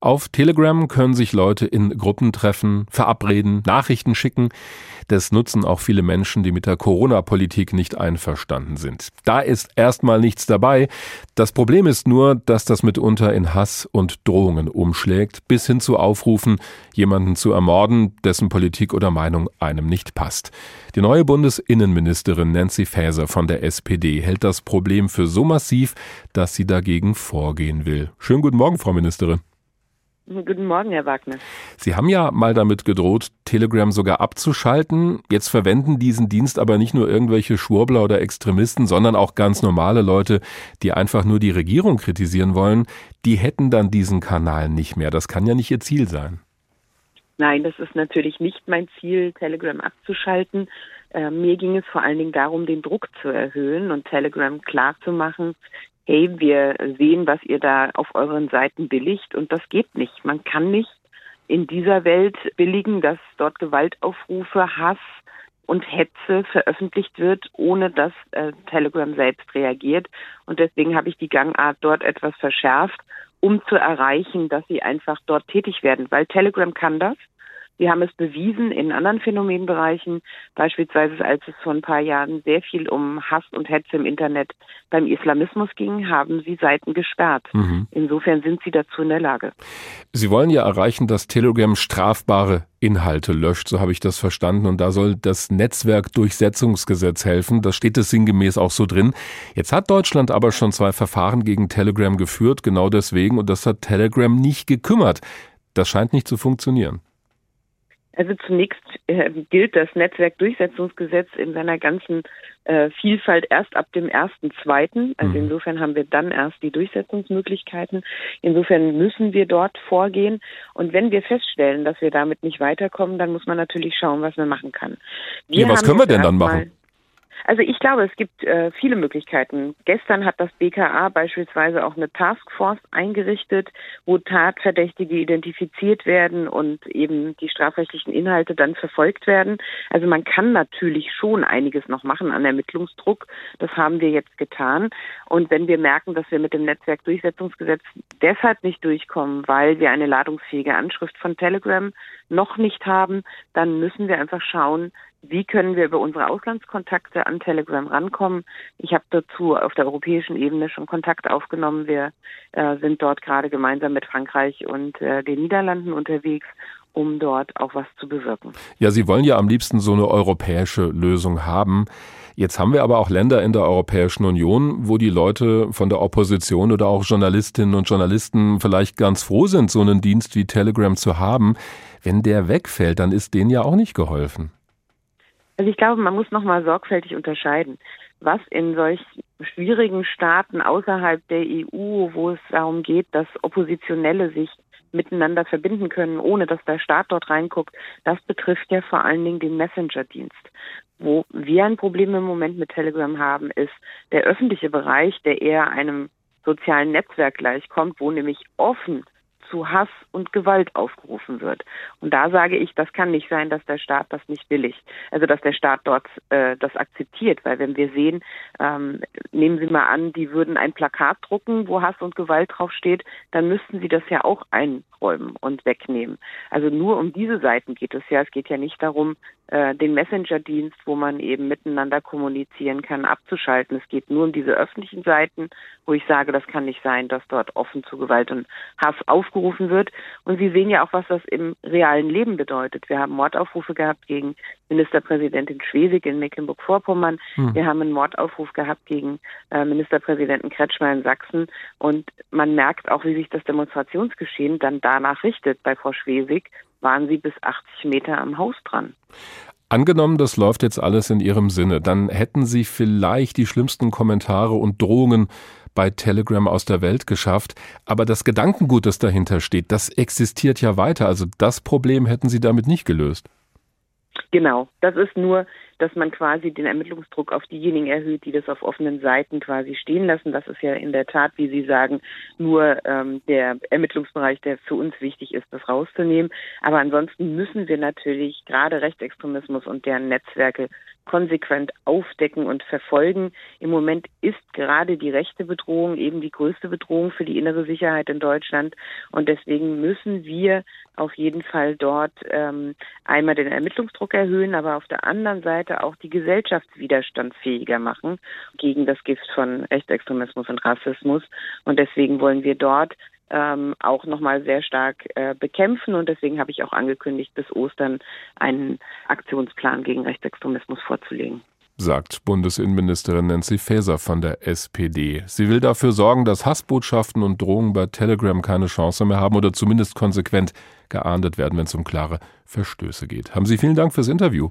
Auf Telegram können sich Leute in Gruppen treffen, verabreden, Nachrichten schicken. Das nutzen auch viele Menschen, die mit der Corona-Politik nicht einverstanden sind. Da ist erstmal nichts dabei. Das Problem ist nur, dass das mitunter in Hass und Drohungen umschlägt, bis hin zu Aufrufen, jemanden zu ermorden, dessen Politik oder Meinung einem nicht passt. Die neue Bundesinnenministerin Nancy Faeser von der SPD hält das Problem für so massiv, dass sie dagegen vorgehen will. Schönen guten Morgen, Frau Ministerin. Guten Morgen, Herr Wagner. Sie haben ja mal damit gedroht, Telegram sogar abzuschalten. Jetzt verwenden diesen Dienst aber nicht nur irgendwelche Schwurbler oder Extremisten, sondern auch ganz normale Leute, die einfach nur die Regierung kritisieren wollen. Die hätten dann diesen Kanal nicht mehr. Das kann ja nicht Ihr Ziel sein. Nein, das ist natürlich nicht mein Ziel, Telegram abzuschalten. Äh, mir ging es vor allen Dingen darum, den Druck zu erhöhen und Telegram klarzumachen, hey, wir sehen, was ihr da auf euren Seiten billigt und das geht nicht. Man kann nicht in dieser Welt billigen, dass dort Gewaltaufrufe, Hass und Hetze veröffentlicht wird, ohne dass äh, Telegram selbst reagiert. Und deswegen habe ich die Gangart dort etwas verschärft, um zu erreichen, dass sie einfach dort tätig werden, weil Telegram kann das. Sie haben es bewiesen in anderen Phänomenbereichen, beispielsweise als es vor ein paar Jahren sehr viel um Hass und Hetze im Internet beim Islamismus ging, haben sie Seiten gesperrt. Mhm. Insofern sind sie dazu in der Lage. Sie wollen ja erreichen, dass Telegram strafbare Inhalte löscht, so habe ich das verstanden. Und da soll das Netzwerkdurchsetzungsgesetz helfen. Das steht es sinngemäß auch so drin. Jetzt hat Deutschland aber schon zwei Verfahren gegen Telegram geführt, genau deswegen. Und das hat Telegram nicht gekümmert. Das scheint nicht zu funktionieren. Also zunächst äh, gilt das Netzwerkdurchsetzungsgesetz in seiner ganzen äh, Vielfalt erst ab dem ersten zweiten. Also mhm. insofern haben wir dann erst die Durchsetzungsmöglichkeiten. Insofern müssen wir dort vorgehen. Und wenn wir feststellen, dass wir damit nicht weiterkommen, dann muss man natürlich schauen, was man machen kann. Wir ja, was können wir denn dann machen? Also ich glaube, es gibt äh, viele Möglichkeiten. Gestern hat das BKA beispielsweise auch eine Taskforce eingerichtet, wo Tatverdächtige identifiziert werden und eben die strafrechtlichen Inhalte dann verfolgt werden. Also man kann natürlich schon einiges noch machen an Ermittlungsdruck. Das haben wir jetzt getan. Und wenn wir merken, dass wir mit dem Netzwerkdurchsetzungsgesetz deshalb nicht durchkommen, weil wir eine ladungsfähige Anschrift von Telegram noch nicht haben, dann müssen wir einfach schauen, wie können wir über unsere Auslandskontakte an Telegram rankommen. Ich habe dazu auf der europäischen Ebene schon Kontakt aufgenommen. Wir äh, sind dort gerade gemeinsam mit Frankreich und äh, den Niederlanden unterwegs um dort auch was zu bewirken. Ja, Sie wollen ja am liebsten so eine europäische Lösung haben. Jetzt haben wir aber auch Länder in der Europäischen Union, wo die Leute von der Opposition oder auch Journalistinnen und Journalisten vielleicht ganz froh sind, so einen Dienst wie Telegram zu haben. Wenn der wegfällt, dann ist denen ja auch nicht geholfen. Also ich glaube, man muss nochmal sorgfältig unterscheiden, was in solch schwierigen Staaten außerhalb der EU, wo es darum geht, dass Oppositionelle sich miteinander verbinden können, ohne dass der Staat dort reinguckt, das betrifft ja vor allen Dingen den Messenger-Dienst. Wo wir ein Problem im Moment mit Telegram haben, ist der öffentliche Bereich, der eher einem sozialen Netzwerk gleichkommt, wo nämlich offen zu Hass und Gewalt aufgerufen wird. Und da sage ich, das kann nicht sein, dass der Staat das nicht billigt. Also dass der Staat dort äh, das akzeptiert, weil wenn wir sehen, ähm, nehmen Sie mal an, die würden ein Plakat drucken, wo Hass und Gewalt draufsteht, dann müssten sie das ja auch einräumen und wegnehmen. Also nur um diese Seiten geht es ja. Es geht ja nicht darum, äh, den Messenger-Dienst, wo man eben miteinander kommunizieren kann, abzuschalten. Es geht nur um diese öffentlichen Seiten, wo ich sage, das kann nicht sein, dass dort offen zu Gewalt und Hass aufgerufen wird. Und Sie sehen ja auch, was das im realen Leben bedeutet. Wir haben Mordaufrufe gehabt gegen Ministerpräsidentin Schwesig in Mecklenburg-Vorpommern. Hm. Wir haben einen Mordaufruf gehabt gegen äh, Ministerpräsidenten Kretschmer in Sachsen. Und man merkt auch, wie sich das Demonstrationsgeschehen dann danach richtet. Bei Frau Schwesig waren sie bis 80 Meter am Haus dran. Angenommen, das läuft jetzt alles in Ihrem Sinne, dann hätten Sie vielleicht die schlimmsten Kommentare und Drohungen bei Telegram aus der Welt geschafft. Aber das Gedankengut, das dahinter steht, das existiert ja weiter. Also das Problem hätten Sie damit nicht gelöst. Genau, das ist nur dass man quasi den Ermittlungsdruck auf diejenigen erhöht, die das auf offenen Seiten quasi stehen lassen. Das ist ja in der Tat, wie Sie sagen, nur ähm, der Ermittlungsbereich, der für uns wichtig ist, das rauszunehmen. Aber ansonsten müssen wir natürlich gerade Rechtsextremismus und deren Netzwerke konsequent aufdecken und verfolgen. Im Moment ist gerade die rechte Bedrohung eben die größte Bedrohung für die innere Sicherheit in Deutschland. Und deswegen müssen wir auf jeden Fall dort ähm, einmal den Ermittlungsdruck erhöhen, aber auf der anderen Seite auch die Gesellschaft widerstandsfähiger machen gegen das Gift von Rechtsextremismus und Rassismus. Und deswegen wollen wir dort ähm, auch nochmal sehr stark äh, bekämpfen. Und deswegen habe ich auch angekündigt, bis Ostern einen Aktionsplan gegen Rechtsextremismus vorzulegen sagt Bundesinnenministerin Nancy Faeser von der SPD. Sie will dafür sorgen, dass Hassbotschaften und Drohungen bei Telegram keine Chance mehr haben oder zumindest konsequent geahndet werden, wenn es um klare Verstöße geht. Haben Sie vielen Dank fürs Interview.